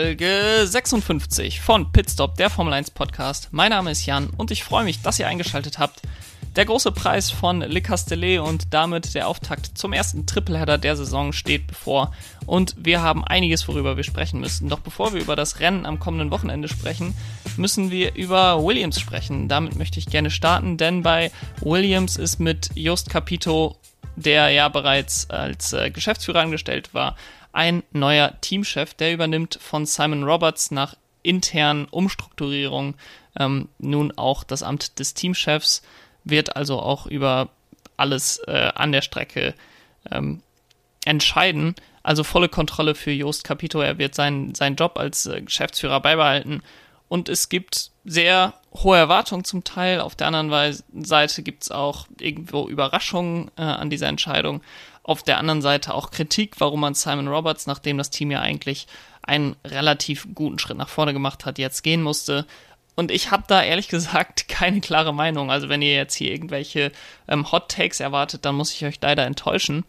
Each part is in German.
Folge 56 von Pitstop, der Formel 1 Podcast. Mein Name ist Jan und ich freue mich, dass ihr eingeschaltet habt. Der große Preis von Le Castellet und damit der Auftakt zum ersten Tripleheader der Saison steht bevor und wir haben einiges, worüber wir sprechen müssen. Doch bevor wir über das Rennen am kommenden Wochenende sprechen, müssen wir über Williams sprechen. Damit möchte ich gerne starten, denn bei Williams ist mit Just Capito, der ja bereits als äh, Geschäftsführer angestellt war, ein neuer Teamchef, der übernimmt von Simon Roberts nach internen Umstrukturierungen ähm, nun auch das Amt des Teamchefs wird also auch über alles äh, an der Strecke ähm, entscheiden. Also volle Kontrolle für Jost Capito. Er wird seinen, seinen Job als äh, Geschäftsführer beibehalten. Und es gibt sehr hohe Erwartungen zum Teil. Auf der anderen Seite gibt es auch irgendwo Überraschungen äh, an dieser Entscheidung. Auf der anderen Seite auch Kritik, warum man Simon Roberts, nachdem das Team ja eigentlich einen relativ guten Schritt nach vorne gemacht hat, jetzt gehen musste. Und ich habe da ehrlich gesagt keine klare Meinung. Also wenn ihr jetzt hier irgendwelche ähm, Hot Takes erwartet, dann muss ich euch leider enttäuschen.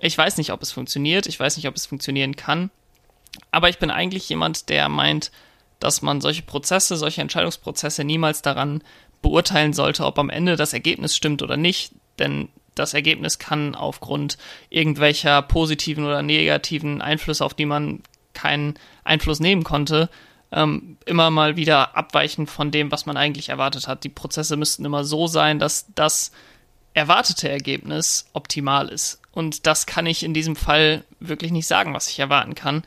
Ich weiß nicht, ob es funktioniert. Ich weiß nicht, ob es funktionieren kann. Aber ich bin eigentlich jemand, der meint, dass man solche Prozesse, solche Entscheidungsprozesse niemals daran beurteilen sollte, ob am Ende das Ergebnis stimmt oder nicht. Denn das Ergebnis kann aufgrund irgendwelcher positiven oder negativen Einflüsse, auf die man keinen Einfluss nehmen konnte, ähm, immer mal wieder abweichen von dem, was man eigentlich erwartet hat. Die Prozesse müssten immer so sein, dass das erwartete Ergebnis optimal ist. Und das kann ich in diesem Fall wirklich nicht sagen, was ich erwarten kann.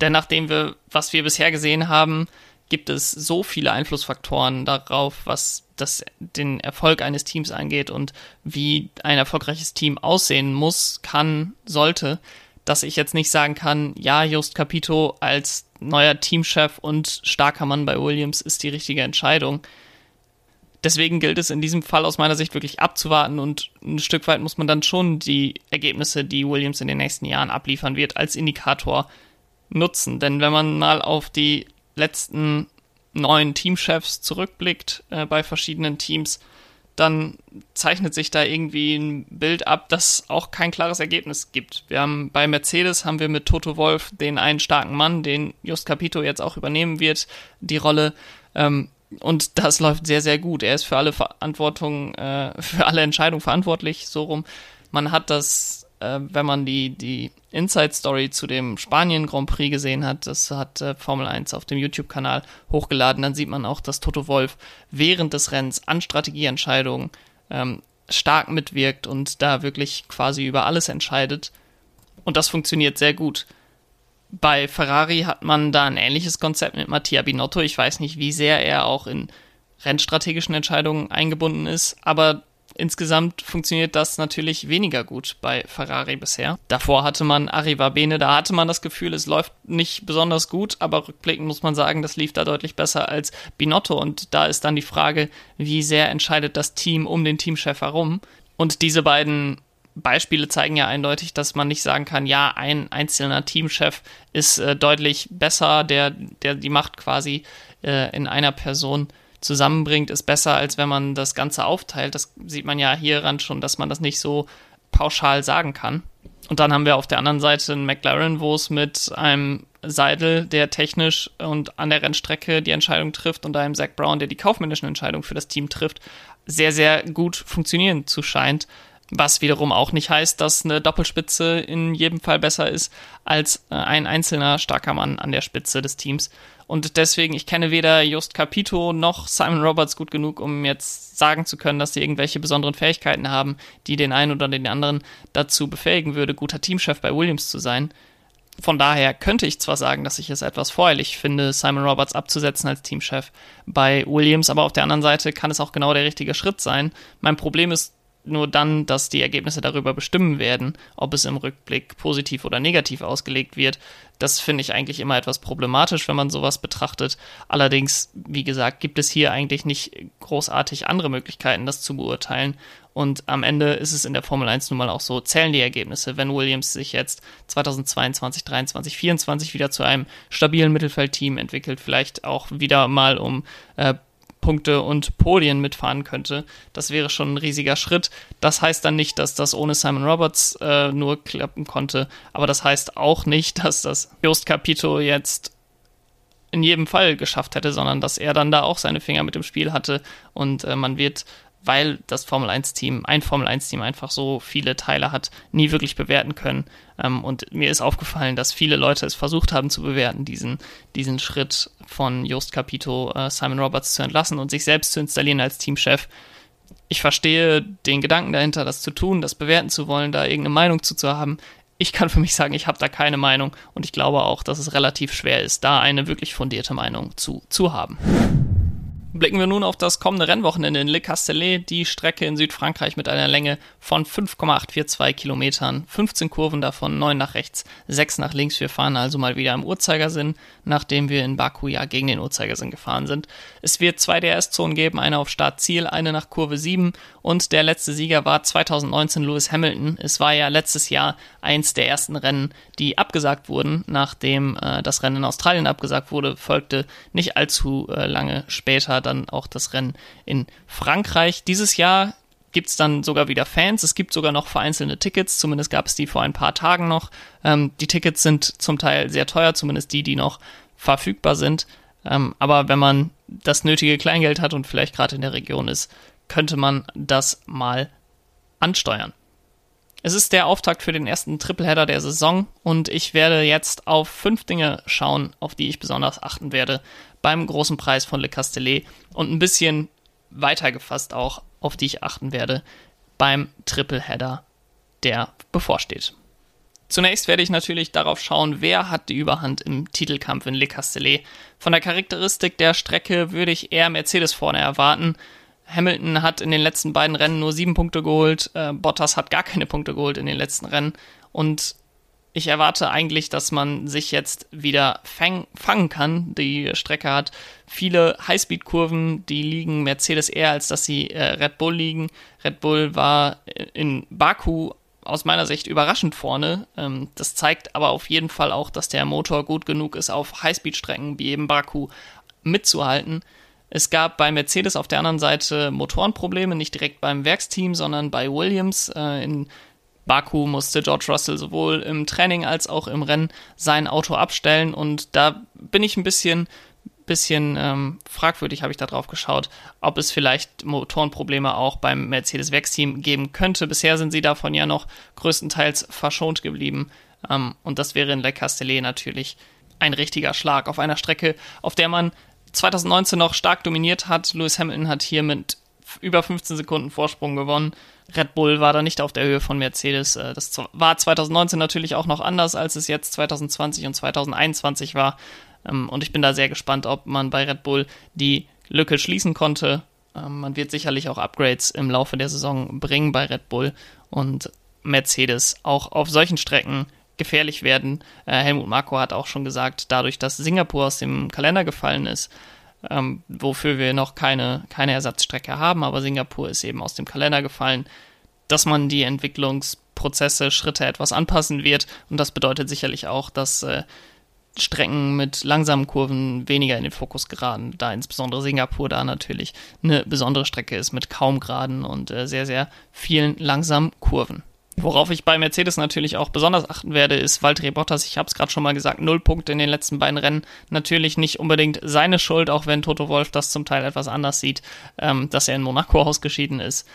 Denn nachdem wir, was wir bisher gesehen haben, gibt es so viele Einflussfaktoren darauf, was das, den Erfolg eines Teams angeht und wie ein erfolgreiches Team aussehen muss, kann, sollte, dass ich jetzt nicht sagen kann, ja, Just Capito als neuer Teamchef und starker Mann bei Williams ist die richtige Entscheidung. Deswegen gilt es in diesem Fall aus meiner Sicht wirklich abzuwarten und ein Stück weit muss man dann schon die Ergebnisse, die Williams in den nächsten Jahren abliefern wird, als Indikator nutzen. Denn wenn man mal auf die letzten neun Teamchefs zurückblickt äh, bei verschiedenen Teams, dann zeichnet sich da irgendwie ein Bild ab, das auch kein klares Ergebnis gibt. Wir haben bei Mercedes haben wir mit Toto Wolf den einen starken Mann, den Just Capito jetzt auch übernehmen wird, die Rolle. Ähm, und das läuft sehr, sehr gut. Er ist für alle Verantwortung, äh, für alle Entscheidungen verantwortlich, so rum. Man hat das äh, wenn man die, die Inside-Story zu dem Spanien Grand Prix gesehen hat, das hat äh, Formel 1 auf dem YouTube-Kanal hochgeladen, dann sieht man auch, dass Toto Wolf während des Rennens an Strategieentscheidungen ähm, stark mitwirkt und da wirklich quasi über alles entscheidet. Und das funktioniert sehr gut. Bei Ferrari hat man da ein ähnliches Konzept mit Mattia Binotto. Ich weiß nicht, wie sehr er auch in rennstrategischen Entscheidungen eingebunden ist, aber Insgesamt funktioniert das natürlich weniger gut bei Ferrari bisher. Davor hatte man Arriva Bene, da hatte man das Gefühl, es läuft nicht besonders gut, aber rückblickend muss man sagen, das lief da deutlich besser als Binotto und da ist dann die Frage, wie sehr entscheidet das Team um den Teamchef herum? Und diese beiden Beispiele zeigen ja eindeutig, dass man nicht sagen kann, ja, ein einzelner Teamchef ist äh, deutlich besser, der, der die Macht quasi äh, in einer Person zusammenbringt, ist besser, als wenn man das Ganze aufteilt. Das sieht man ja hieran schon, dass man das nicht so pauschal sagen kann. Und dann haben wir auf der anderen Seite einen McLaren, wo es mit einem Seidel, der technisch und an der Rennstrecke die Entscheidung trifft, und einem Zach Brown, der die kaufmännischen Entscheidungen für das Team trifft, sehr, sehr gut funktionieren zu scheint. Was wiederum auch nicht heißt, dass eine Doppelspitze in jedem Fall besser ist als äh, ein einzelner starker Mann an der Spitze des Teams. Und deswegen, ich kenne weder Just Capito noch Simon Roberts gut genug, um jetzt sagen zu können, dass sie irgendwelche besonderen Fähigkeiten haben, die den einen oder den anderen dazu befähigen würde, guter Teamchef bei Williams zu sein. Von daher könnte ich zwar sagen, dass ich es etwas vorherlich finde, Simon Roberts abzusetzen als Teamchef bei Williams, aber auf der anderen Seite kann es auch genau der richtige Schritt sein. Mein Problem ist nur dann, dass die Ergebnisse darüber bestimmen werden, ob es im Rückblick positiv oder negativ ausgelegt wird. Das finde ich eigentlich immer etwas problematisch, wenn man sowas betrachtet. Allerdings, wie gesagt, gibt es hier eigentlich nicht großartig andere Möglichkeiten, das zu beurteilen. Und am Ende ist es in der Formel 1 nun mal auch so, zählen die Ergebnisse. Wenn Williams sich jetzt 2022, 2023, 2024 wieder zu einem stabilen Mittelfeldteam entwickelt, vielleicht auch wieder mal um äh, Punkte und Podien mitfahren könnte. Das wäre schon ein riesiger Schritt. Das heißt dann nicht, dass das ohne Simon Roberts äh, nur klappen konnte, aber das heißt auch nicht, dass das Just Capito jetzt in jedem Fall geschafft hätte, sondern dass er dann da auch seine Finger mit dem Spiel hatte und äh, man wird weil das Formel 1-Team, ein Formel 1-Team einfach so viele Teile hat, nie wirklich bewerten können. Ähm, und mir ist aufgefallen, dass viele Leute es versucht haben zu bewerten, diesen, diesen Schritt von Jost Capito, äh, Simon Roberts zu entlassen und sich selbst zu installieren als Teamchef. Ich verstehe den Gedanken dahinter, das zu tun, das bewerten zu wollen, da irgendeine Meinung zu, zu haben. Ich kann für mich sagen, ich habe da keine Meinung und ich glaube auch, dass es relativ schwer ist, da eine wirklich fundierte Meinung zu, zu haben. Blicken wir nun auf das kommende Rennwochenende in Le Castellet, die Strecke in Südfrankreich mit einer Länge von 5,842 Kilometern, 15 Kurven davon, 9 nach rechts, 6 nach links. Wir fahren also mal wieder im Uhrzeigersinn, nachdem wir in Baku ja gegen den Uhrzeigersinn gefahren sind. Es wird zwei DRS-Zonen geben, eine auf Start-Ziel, eine nach Kurve 7 und der letzte Sieger war 2019 Lewis Hamilton. Es war ja letztes Jahr eins der ersten Rennen, die abgesagt wurden, nachdem äh, das Rennen in Australien abgesagt wurde, folgte nicht allzu äh, lange später dann auch das Rennen in Frankreich. Dieses Jahr gibt es dann sogar wieder Fans. Es gibt sogar noch vereinzelte Tickets, zumindest gab es die vor ein paar Tagen noch. Ähm, die Tickets sind zum Teil sehr teuer, zumindest die, die noch verfügbar sind. Ähm, aber wenn man das nötige Kleingeld hat und vielleicht gerade in der Region ist, könnte man das mal ansteuern. Es ist der Auftakt für den ersten Tripleheader der Saison und ich werde jetzt auf fünf Dinge schauen, auf die ich besonders achten werde beim großen Preis von Le Castellet und ein bisschen weiter gefasst auch, auf die ich achten werde beim Tripleheader, der bevorsteht. Zunächst werde ich natürlich darauf schauen, wer hat die Überhand im Titelkampf in Le Castellet. Von der Charakteristik der Strecke würde ich eher Mercedes vorne erwarten. Hamilton hat in den letzten beiden Rennen nur sieben Punkte geholt, äh, Bottas hat gar keine Punkte geholt in den letzten Rennen und ich erwarte eigentlich, dass man sich jetzt wieder fang, fangen kann. Die Strecke hat viele Highspeed-Kurven, die liegen Mercedes eher, als dass sie äh, Red Bull liegen. Red Bull war in Baku aus meiner Sicht überraschend vorne. Ähm, das zeigt aber auf jeden Fall auch, dass der Motor gut genug ist, auf Highspeed-Strecken wie eben Baku mitzuhalten. Es gab bei Mercedes auf der anderen Seite Motorenprobleme, nicht direkt beim Werksteam, sondern bei Williams. Äh, in Baku musste George Russell sowohl im Training als auch im Rennen sein Auto abstellen und da bin ich ein bisschen bisschen ähm, fragwürdig, habe ich da drauf geschaut, ob es vielleicht Motorenprobleme auch beim Mercedes Werksteam geben könnte. Bisher sind sie davon ja noch größtenteils verschont geblieben. Ähm, und das wäre in Le Castellet natürlich ein richtiger Schlag auf einer Strecke, auf der man 2019 noch stark dominiert hat. Lewis Hamilton hat hier mit über 15 Sekunden Vorsprung gewonnen. Red Bull war da nicht auf der Höhe von Mercedes. Äh, das war 2019 natürlich auch noch anders, als es jetzt 2020 und 2021 war. Ähm, und ich bin da sehr gespannt, ob man bei Red Bull die Lücke schließen konnte. Ähm, man wird sicherlich auch Upgrades im Laufe der Saison bringen bei Red Bull und Mercedes auch auf solchen Strecken gefährlich werden. Äh, Helmut Marko hat auch schon gesagt, dadurch, dass Singapur aus dem Kalender gefallen ist, ähm, wofür wir noch keine, keine Ersatzstrecke haben, aber Singapur ist eben aus dem Kalender gefallen, dass man die Entwicklungsprozesse, Schritte etwas anpassen wird. Und das bedeutet sicherlich auch, dass äh, Strecken mit langsamen Kurven weniger in den Fokus geraten, da insbesondere Singapur da natürlich eine besondere Strecke ist mit kaum Geraden und äh, sehr, sehr vielen langsamen Kurven. Worauf ich bei Mercedes natürlich auch besonders achten werde, ist Valtteri Bottas. Ich habe es gerade schon mal gesagt, null Punkte in den letzten beiden Rennen. Natürlich nicht unbedingt seine Schuld, auch wenn Toto Wolf das zum Teil etwas anders sieht, ähm, dass er in Monaco ausgeschieden ist.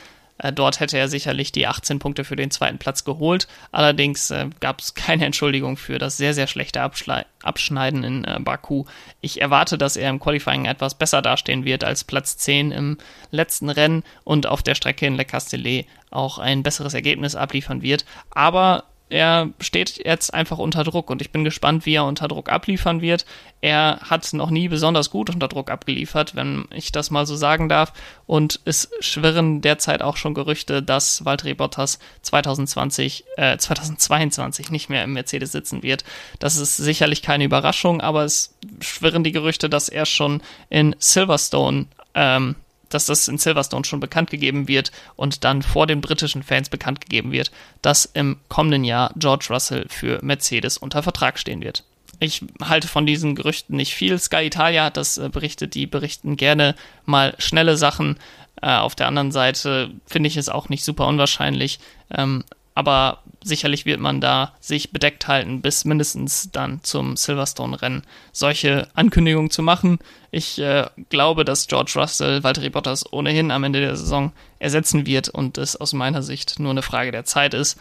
Äh, dort hätte er sicherlich die 18 Punkte für den zweiten Platz geholt. Allerdings äh, gab es keine Entschuldigung für das sehr, sehr schlechte Abschle Abschneiden in äh, Baku. Ich erwarte, dass er im Qualifying etwas besser dastehen wird als Platz 10 im letzten Rennen und auf der Strecke in Le Castellet auch ein besseres Ergebnis abliefern wird. Aber er steht jetzt einfach unter Druck und ich bin gespannt, wie er unter Druck abliefern wird. Er hat noch nie besonders gut unter Druck abgeliefert, wenn ich das mal so sagen darf. Und es schwirren derzeit auch schon Gerüchte, dass Valtteri Bottas 2020, äh, 2022 nicht mehr im Mercedes sitzen wird. Das ist sicherlich keine Überraschung, aber es schwirren die Gerüchte, dass er schon in Silverstone ähm, dass das in Silverstone schon bekannt gegeben wird und dann vor den britischen Fans bekannt gegeben wird, dass im kommenden Jahr George Russell für Mercedes unter Vertrag stehen wird. Ich halte von diesen Gerüchten nicht viel. Sky Italia hat das äh, berichtet, die berichten gerne mal schnelle Sachen. Äh, auf der anderen Seite finde ich es auch nicht super unwahrscheinlich. Ähm, aber sicherlich wird man da sich bedeckt halten, bis mindestens dann zum Silverstone-Rennen solche Ankündigungen zu machen. Ich äh, glaube, dass George Russell Valtteri Bottas ohnehin am Ende der Saison ersetzen wird und es aus meiner Sicht nur eine Frage der Zeit ist.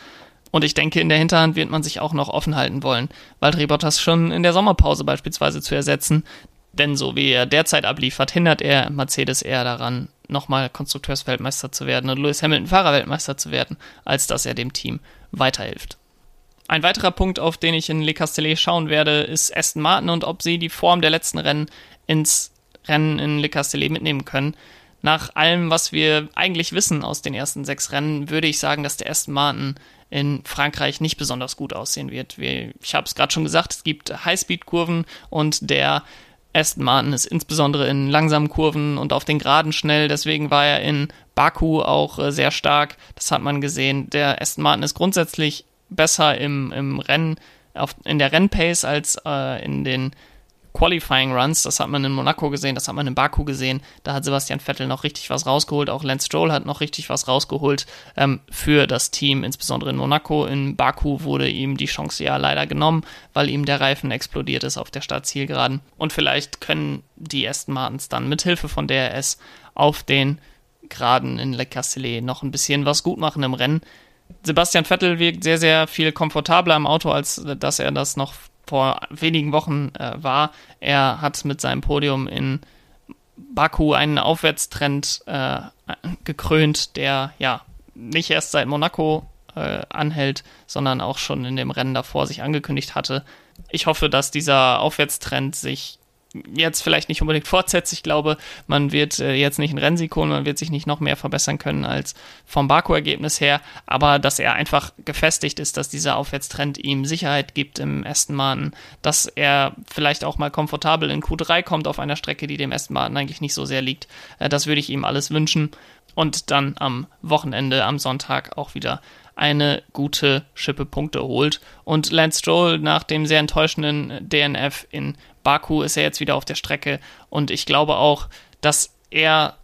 Und ich denke, in der Hinterhand wird man sich auch noch offen halten wollen, Valtteri Bottas schon in der Sommerpause beispielsweise zu ersetzen. Denn so wie er derzeit abliefert, hindert er Mercedes eher daran, nochmal Konstrukteursweltmeister zu werden und Lewis Hamilton Fahrerweltmeister zu werden, als dass er dem Team weiterhilft. Ein weiterer Punkt, auf den ich in Le Castellet schauen werde, ist Aston Martin und ob sie die Form der letzten Rennen ins Rennen in Le Castellet mitnehmen können. Nach allem, was wir eigentlich wissen aus den ersten sechs Rennen, würde ich sagen, dass der Aston Martin in Frankreich nicht besonders gut aussehen wird. Ich habe es gerade schon gesagt, es gibt Highspeed-Kurven und der Aston Martin ist insbesondere in langsamen Kurven und auf den Geraden schnell, deswegen war er in Baku auch äh, sehr stark. Das hat man gesehen. Der Aston Martin ist grundsätzlich besser im, im Rennen, auf, in der Rennpace als äh, in den Qualifying Runs, das hat man in Monaco gesehen, das hat man in Baku gesehen, da hat Sebastian Vettel noch richtig was rausgeholt, auch Lance Stroll hat noch richtig was rausgeholt ähm, für das Team, insbesondere in Monaco. In Baku wurde ihm die Chance ja leider genommen, weil ihm der Reifen explodiert ist auf der Startzielgeraden. Und vielleicht können die Aston Martins dann mit Hilfe von DRS auf den Geraden in Le Castellet noch ein bisschen was gut machen im Rennen. Sebastian Vettel wirkt sehr, sehr viel komfortabler im Auto, als dass er das noch vor wenigen Wochen äh, war. Er hat mit seinem Podium in Baku einen Aufwärtstrend äh, gekrönt, der ja nicht erst seit Monaco äh, anhält, sondern auch schon in dem Rennen davor sich angekündigt hatte. Ich hoffe, dass dieser Aufwärtstrend sich jetzt vielleicht nicht unbedingt fortsetzt. Ich glaube, man wird äh, jetzt nicht ein Rennsieg holen, man wird sich nicht noch mehr verbessern können als vom Baku-Ergebnis her, aber dass er einfach gefestigt ist, dass dieser Aufwärtstrend ihm Sicherheit gibt im Aston Martin, dass er vielleicht auch mal komfortabel in Q3 kommt auf einer Strecke, die dem Aston Martin eigentlich nicht so sehr liegt. Äh, das würde ich ihm alles wünschen und dann am Wochenende, am Sonntag auch wieder eine gute Schippe Punkte holt. Und Lance Stroll nach dem sehr enttäuschenden DNF in Baku ist er jetzt wieder auf der Strecke und ich glaube auch, dass er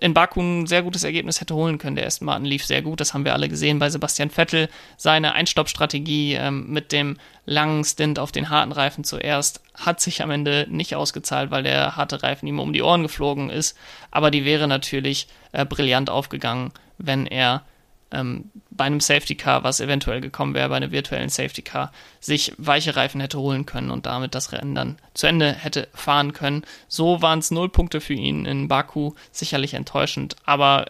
in Baku ein sehr gutes Ergebnis hätte holen können. Der Aston Martin lief sehr gut, das haben wir alle gesehen bei Sebastian Vettel. Seine Einstoppstrategie ähm, mit dem langen Stint auf den harten Reifen zuerst hat sich am Ende nicht ausgezahlt, weil der harte Reifen ihm um die Ohren geflogen ist. Aber die wäre natürlich äh, brillant aufgegangen, wenn er ähm, bei einem Safety Car, was eventuell gekommen wäre, bei einem virtuellen Safety Car, sich weiche Reifen hätte holen können und damit das Rennen dann zu Ende hätte fahren können. So waren es null Punkte für ihn in Baku, sicherlich enttäuschend, aber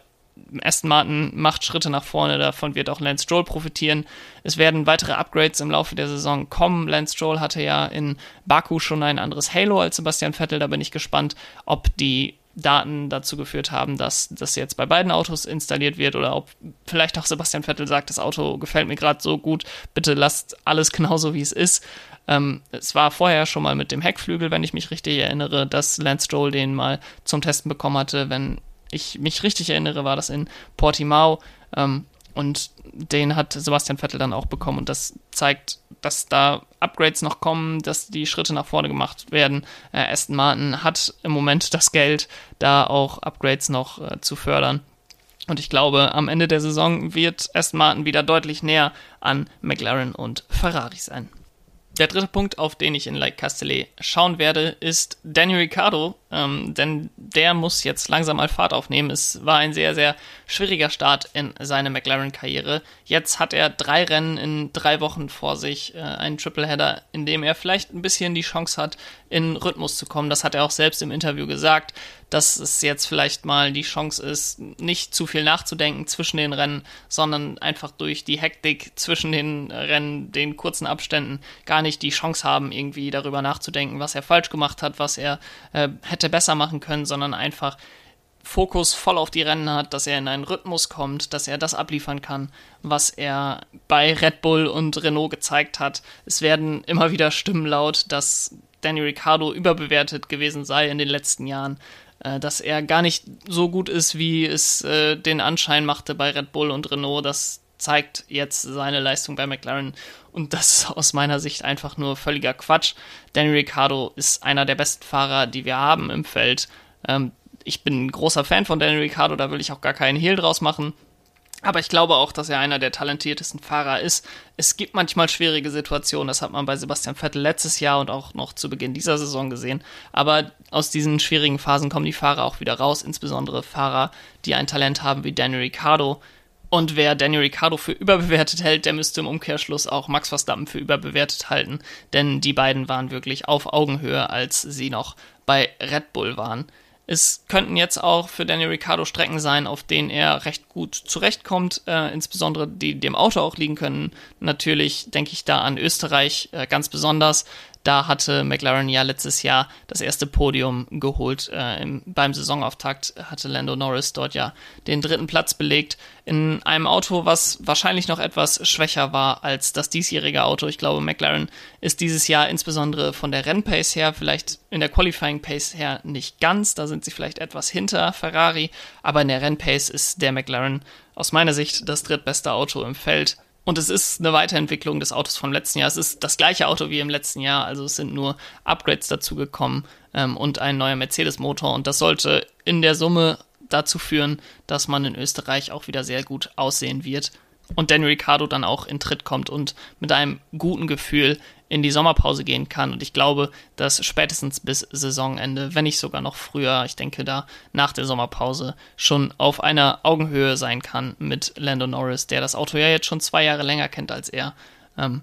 Aston Martin macht Schritte nach vorne, davon wird auch Lance Stroll profitieren. Es werden weitere Upgrades im Laufe der Saison kommen. Lance Stroll hatte ja in Baku schon ein anderes Halo als Sebastian Vettel, da bin ich gespannt, ob die Daten dazu geführt haben, dass das jetzt bei beiden Autos installiert wird oder ob vielleicht auch Sebastian Vettel sagt, das Auto gefällt mir gerade so gut, bitte lasst alles genauso wie es ist. Ähm, es war vorher schon mal mit dem Heckflügel, wenn ich mich richtig erinnere, dass Lance Stroll den mal zum Testen bekommen hatte. Wenn ich mich richtig erinnere, war das in Portimao. Ähm, und den hat Sebastian Vettel dann auch bekommen. Und das zeigt, dass da Upgrades noch kommen, dass die Schritte nach vorne gemacht werden. Äh, Aston Martin hat im Moment das Geld, da auch Upgrades noch äh, zu fördern. Und ich glaube, am Ende der Saison wird Aston Martin wieder deutlich näher an McLaren und Ferrari sein. Der dritte Punkt, auf den ich in Like Castellet schauen werde, ist Daniel Ricciardo, ähm, denn der muss jetzt langsam mal Fahrt aufnehmen. Es war ein sehr, sehr schwieriger Start in seine McLaren-Karriere. Jetzt hat er drei Rennen in drei Wochen vor sich, äh, einen Tripleheader, in dem er vielleicht ein bisschen die Chance hat, in Rhythmus zu kommen. Das hat er auch selbst im Interview gesagt, dass es jetzt vielleicht mal die Chance ist, nicht zu viel nachzudenken zwischen den Rennen, sondern einfach durch die Hektik zwischen den Rennen, den kurzen Abständen, gar nicht die Chance haben, irgendwie darüber nachzudenken, was er falsch gemacht hat, was er äh, hätte besser machen können, sondern einfach Fokus voll auf die Rennen hat, dass er in einen Rhythmus kommt, dass er das abliefern kann, was er bei Red Bull und Renault gezeigt hat. Es werden immer wieder Stimmen laut, dass Danny Ricciardo überbewertet gewesen sei in den letzten Jahren, dass er gar nicht so gut ist, wie es äh, den Anschein machte bei Red Bull und Renault. Das zeigt jetzt seine Leistung bei McLaren und das ist aus meiner Sicht einfach nur völliger Quatsch. Danny Ricciardo ist einer der besten Fahrer, die wir haben im Feld. Ähm, ich bin ein großer Fan von Danny Ricciardo, da will ich auch gar keinen Hehl draus machen. Aber ich glaube auch, dass er einer der talentiertesten Fahrer ist. Es gibt manchmal schwierige Situationen, das hat man bei Sebastian Vettel letztes Jahr und auch noch zu Beginn dieser Saison gesehen. Aber aus diesen schwierigen Phasen kommen die Fahrer auch wieder raus, insbesondere Fahrer, die ein Talent haben wie Daniel Ricciardo. Und wer Daniel Ricciardo für überbewertet hält, der müsste im Umkehrschluss auch Max Verstappen für überbewertet halten. Denn die beiden waren wirklich auf Augenhöhe, als sie noch bei Red Bull waren. Es könnten jetzt auch für Daniel Ricciardo Strecken sein, auf denen er recht gut zurechtkommt, äh, insbesondere die dem Auto auch liegen können. Natürlich denke ich da an Österreich äh, ganz besonders. Da hatte McLaren ja letztes Jahr das erste Podium geholt. Äh, im, beim Saisonauftakt hatte Lando Norris dort ja den dritten Platz belegt. In einem Auto, was wahrscheinlich noch etwas schwächer war als das diesjährige Auto. Ich glaube, McLaren ist dieses Jahr insbesondere von der Rennpace her, vielleicht in der Qualifying Pace her nicht ganz. Da sind sie vielleicht etwas hinter Ferrari. Aber in der Rennpace ist der McLaren aus meiner Sicht das drittbeste Auto im Feld und es ist eine Weiterentwicklung des Autos vom letzten Jahr. Es ist das gleiche Auto wie im letzten Jahr, also es sind nur Upgrades dazugekommen ähm, und ein neuer Mercedes-Motor. Und das sollte in der Summe dazu führen, dass man in Österreich auch wieder sehr gut aussehen wird und Daniel Ricciardo dann auch in Tritt kommt und mit einem guten Gefühl in die Sommerpause gehen kann. Und ich glaube, dass spätestens bis Saisonende, wenn nicht sogar noch früher, ich denke da nach der Sommerpause, schon auf einer Augenhöhe sein kann mit Lando Norris, der das Auto ja jetzt schon zwei Jahre länger kennt als er. Ähm,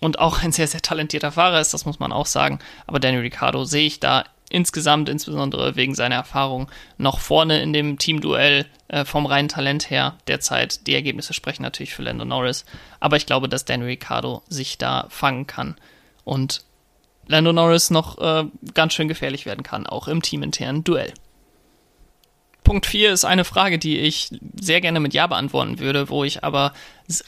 und auch ein sehr, sehr talentierter Fahrer ist, das muss man auch sagen. Aber Daniel Ricciardo sehe ich da insgesamt, insbesondere wegen seiner Erfahrung, noch vorne in dem Teamduell äh, vom reinen Talent her derzeit. Die Ergebnisse sprechen natürlich für Lando Norris, aber ich glaube, dass Daniel Ricciardo sich da fangen kann und Lando Norris noch äh, ganz schön gefährlich werden kann, auch im teaminternen Duell. Punkt 4 ist eine Frage, die ich sehr gerne mit Ja beantworten würde, wo ich aber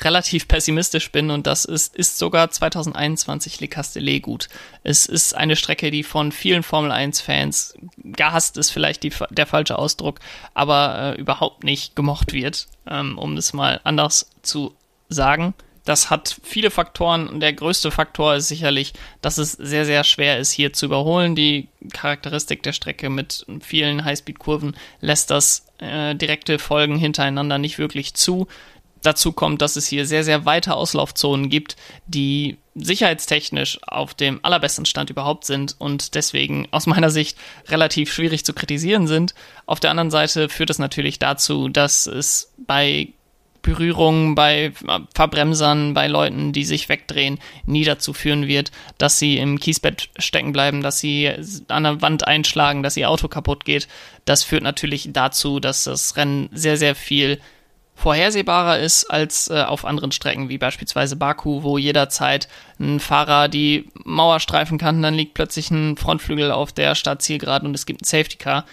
relativ pessimistisch bin und das ist, ist sogar 2021 Le Castellet gut. Es ist eine Strecke, die von vielen Formel 1 Fans gehasst ist vielleicht die, der falsche Ausdruck, aber äh, überhaupt nicht gemocht wird, ähm, um es mal anders zu sagen. Das hat viele Faktoren und der größte Faktor ist sicherlich, dass es sehr, sehr schwer ist, hier zu überholen. Die Charakteristik der Strecke mit vielen Highspeed-Kurven lässt das äh, direkte Folgen hintereinander nicht wirklich zu. Dazu kommt, dass es hier sehr, sehr weite Auslaufzonen gibt, die sicherheitstechnisch auf dem allerbesten Stand überhaupt sind und deswegen aus meiner Sicht relativ schwierig zu kritisieren sind. Auf der anderen Seite führt es natürlich dazu, dass es bei Berührungen bei Verbremsern, bei Leuten, die sich wegdrehen, nie dazu führen wird, dass sie im Kiesbett stecken bleiben, dass sie an der Wand einschlagen, dass ihr Auto kaputt geht. Das führt natürlich dazu, dass das Rennen sehr, sehr viel vorhersehbarer ist als äh, auf anderen Strecken, wie beispielsweise Baku, wo jederzeit ein Fahrer die Mauer streifen kann, dann liegt plötzlich ein Frontflügel auf der Startzielgeraden und es gibt ein Safety Car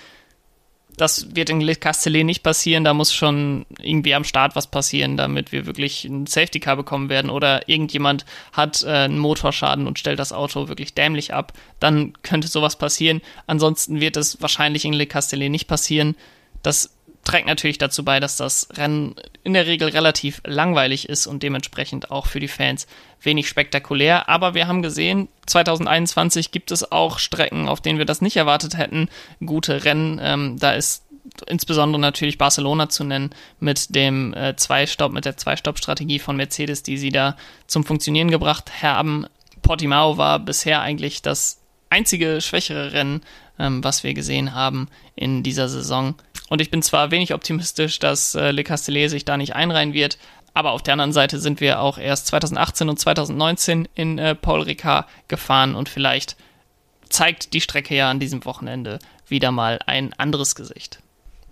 das wird in Castellet nicht passieren. Da muss schon irgendwie am Start was passieren, damit wir wirklich ein Safety Car bekommen werden. Oder irgendjemand hat äh, einen Motorschaden und stellt das Auto wirklich dämlich ab. Dann könnte sowas passieren. Ansonsten wird es wahrscheinlich in Le Castellet nicht passieren. Das trägt natürlich dazu bei, dass das Rennen in der Regel relativ langweilig ist und dementsprechend auch für die Fans wenig spektakulär. Aber wir haben gesehen, 2021 gibt es auch Strecken, auf denen wir das nicht erwartet hätten. Gute Rennen. Ähm, da ist insbesondere natürlich Barcelona zu nennen mit dem äh, Zwei-Stopp, mit der Zwei-Stopp-Strategie von Mercedes, die sie da zum Funktionieren gebracht haben. Portimao war bisher eigentlich das einzige schwächere Rennen, ähm, was wir gesehen haben in dieser Saison. Und ich bin zwar wenig optimistisch, dass äh, Le Castellet sich da nicht einreihen wird, aber auf der anderen Seite sind wir auch erst 2018 und 2019 in äh, Paul Ricard gefahren und vielleicht zeigt die Strecke ja an diesem Wochenende wieder mal ein anderes Gesicht.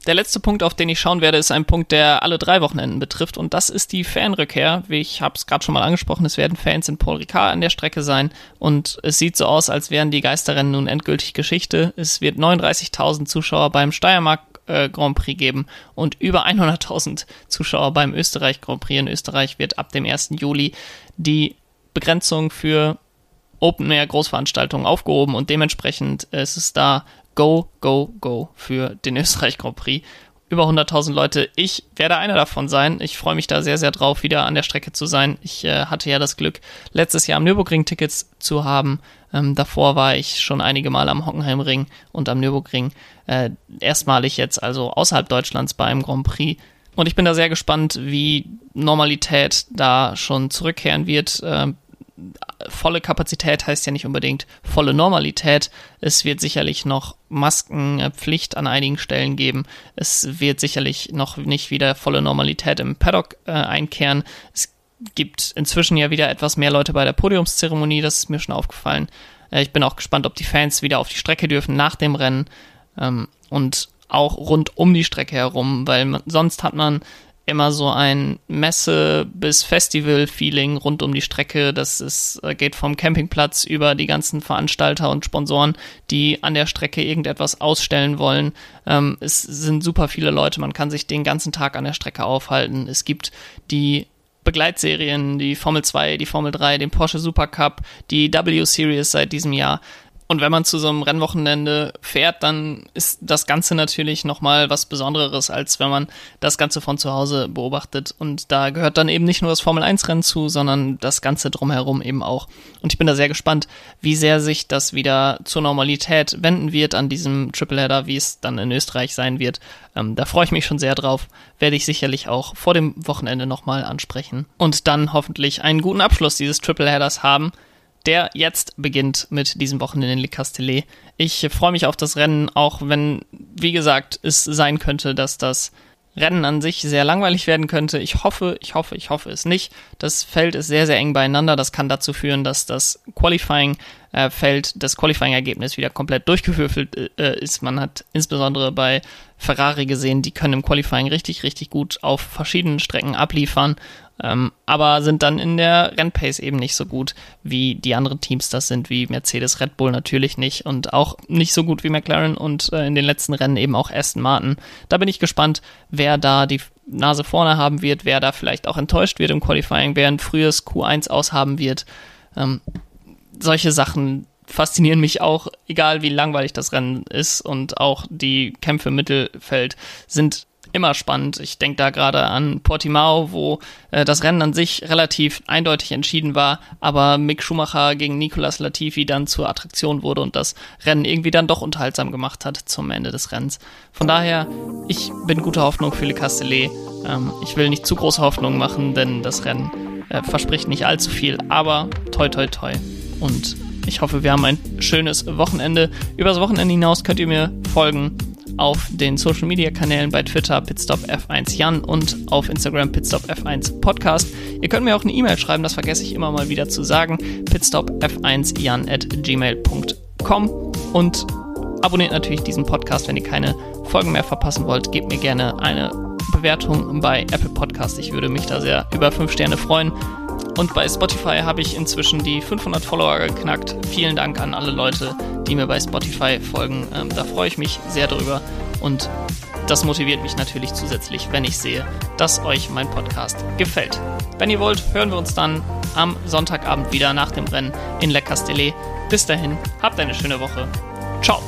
Der letzte Punkt, auf den ich schauen werde, ist ein Punkt, der alle drei Wochenenden betrifft und das ist die Fanrückkehr. Wie ich habe es gerade schon mal angesprochen, es werden Fans in Paul Ricard an der Strecke sein und es sieht so aus, als wären die Geisterrennen nun endgültig Geschichte. Es wird 39.000 Zuschauer beim Steiermark äh, Grand Prix geben und über 100.000 Zuschauer beim Österreich Grand Prix. In Österreich wird ab dem 1. Juli die Begrenzung für Open Air Großveranstaltungen aufgehoben und dementsprechend ist es da Go, Go, Go für den Österreich Grand Prix. Über 100.000 Leute. Ich werde einer davon sein. Ich freue mich da sehr, sehr drauf, wieder an der Strecke zu sein. Ich äh, hatte ja das Glück, letztes Jahr am Nürburgring Tickets zu haben. Ähm, davor war ich schon einige Mal am Hockenheimring und am Nürburgring. Äh, erstmalig jetzt also außerhalb Deutschlands bei einem Grand Prix. Und ich bin da sehr gespannt, wie Normalität da schon zurückkehren wird. Ähm, volle Kapazität heißt ja nicht unbedingt volle Normalität. Es wird sicherlich noch Maskenpflicht an einigen Stellen geben. Es wird sicherlich noch nicht wieder volle Normalität im Paddock äh, einkehren. Es gibt inzwischen ja wieder etwas mehr Leute bei der Podiumszeremonie, das ist mir schon aufgefallen. Äh, ich bin auch gespannt, ob die Fans wieder auf die Strecke dürfen nach dem Rennen ähm, und auch rund um die Strecke herum, weil man, sonst hat man immer so ein Messe- bis Festival-Feeling rund um die Strecke. Das ist, äh, geht vom Campingplatz über die ganzen Veranstalter und Sponsoren, die an der Strecke irgendetwas ausstellen wollen. Ähm, es sind super viele Leute, man kann sich den ganzen Tag an der Strecke aufhalten. Es gibt die Begleitserien, die Formel 2, die Formel 3, den Porsche Supercup, die W-Series seit diesem Jahr. Und wenn man zu so einem Rennwochenende fährt, dann ist das Ganze natürlich nochmal was Besonderes, als wenn man das Ganze von zu Hause beobachtet. Und da gehört dann eben nicht nur das Formel-1-Rennen zu, sondern das Ganze drumherum eben auch. Und ich bin da sehr gespannt, wie sehr sich das wieder zur Normalität wenden wird an diesem Tripleheader, wie es dann in Österreich sein wird. Ähm, da freue ich mich schon sehr drauf. Werde ich sicherlich auch vor dem Wochenende nochmal ansprechen. Und dann hoffentlich einen guten Abschluss dieses Tripleheaders haben der jetzt beginnt mit diesem Wochenende in Le Castellet. Ich freue mich auf das Rennen, auch wenn, wie gesagt, es sein könnte, dass das Rennen an sich sehr langweilig werden könnte. Ich hoffe, ich hoffe, ich hoffe es nicht. Das Feld ist sehr, sehr eng beieinander. Das kann dazu führen, dass das Qualifying-Feld, äh, das Qualifying-Ergebnis wieder komplett durchgewürfelt äh, ist. Man hat insbesondere bei Ferrari gesehen, die können im Qualifying richtig, richtig gut auf verschiedenen Strecken abliefern ähm, aber sind dann in der Rennpace eben nicht so gut, wie die anderen Teams das sind, wie Mercedes, Red Bull natürlich nicht und auch nicht so gut wie McLaren und äh, in den letzten Rennen eben auch Aston Martin. Da bin ich gespannt, wer da die Nase vorne haben wird, wer da vielleicht auch enttäuscht wird im Qualifying, wer ein frühes Q1 aushaben wird. Ähm, solche Sachen faszinieren mich auch, egal wie langweilig das Rennen ist und auch die Kämpfe im Mittelfeld sind immer spannend. Ich denke da gerade an Portimao, wo äh, das Rennen an sich relativ eindeutig entschieden war, aber Mick Schumacher gegen Nicolas Latifi dann zur Attraktion wurde und das Rennen irgendwie dann doch unterhaltsam gemacht hat zum Ende des Rennens. Von daher, ich bin guter Hoffnung für Le Castellet. Ähm, ich will nicht zu große Hoffnung machen, denn das Rennen äh, verspricht nicht allzu viel, aber toi toi toi. Und ich hoffe, wir haben ein schönes Wochenende. Übers Wochenende hinaus könnt ihr mir folgen auf den Social Media Kanälen bei Twitter Pitstop F1 Jan und auf Instagram Pitstop F1 Podcast. Ihr könnt mir auch eine E-Mail schreiben, das vergesse ich immer mal wieder zu sagen. Pitstop F1 Jan at gmail.com und abonniert natürlich diesen Podcast, wenn ihr keine Folgen mehr verpassen wollt. Gebt mir gerne eine Bewertung bei Apple Podcast. Ich würde mich da sehr über 5 Sterne freuen. Und bei Spotify habe ich inzwischen die 500 Follower geknackt. Vielen Dank an alle Leute, die mir bei Spotify folgen. Ähm, da freue ich mich sehr drüber. Und das motiviert mich natürlich zusätzlich, wenn ich sehe, dass euch mein Podcast gefällt. Wenn ihr wollt, hören wir uns dann am Sonntagabend wieder nach dem Rennen in Le Castellet. Bis dahin, habt eine schöne Woche. Ciao.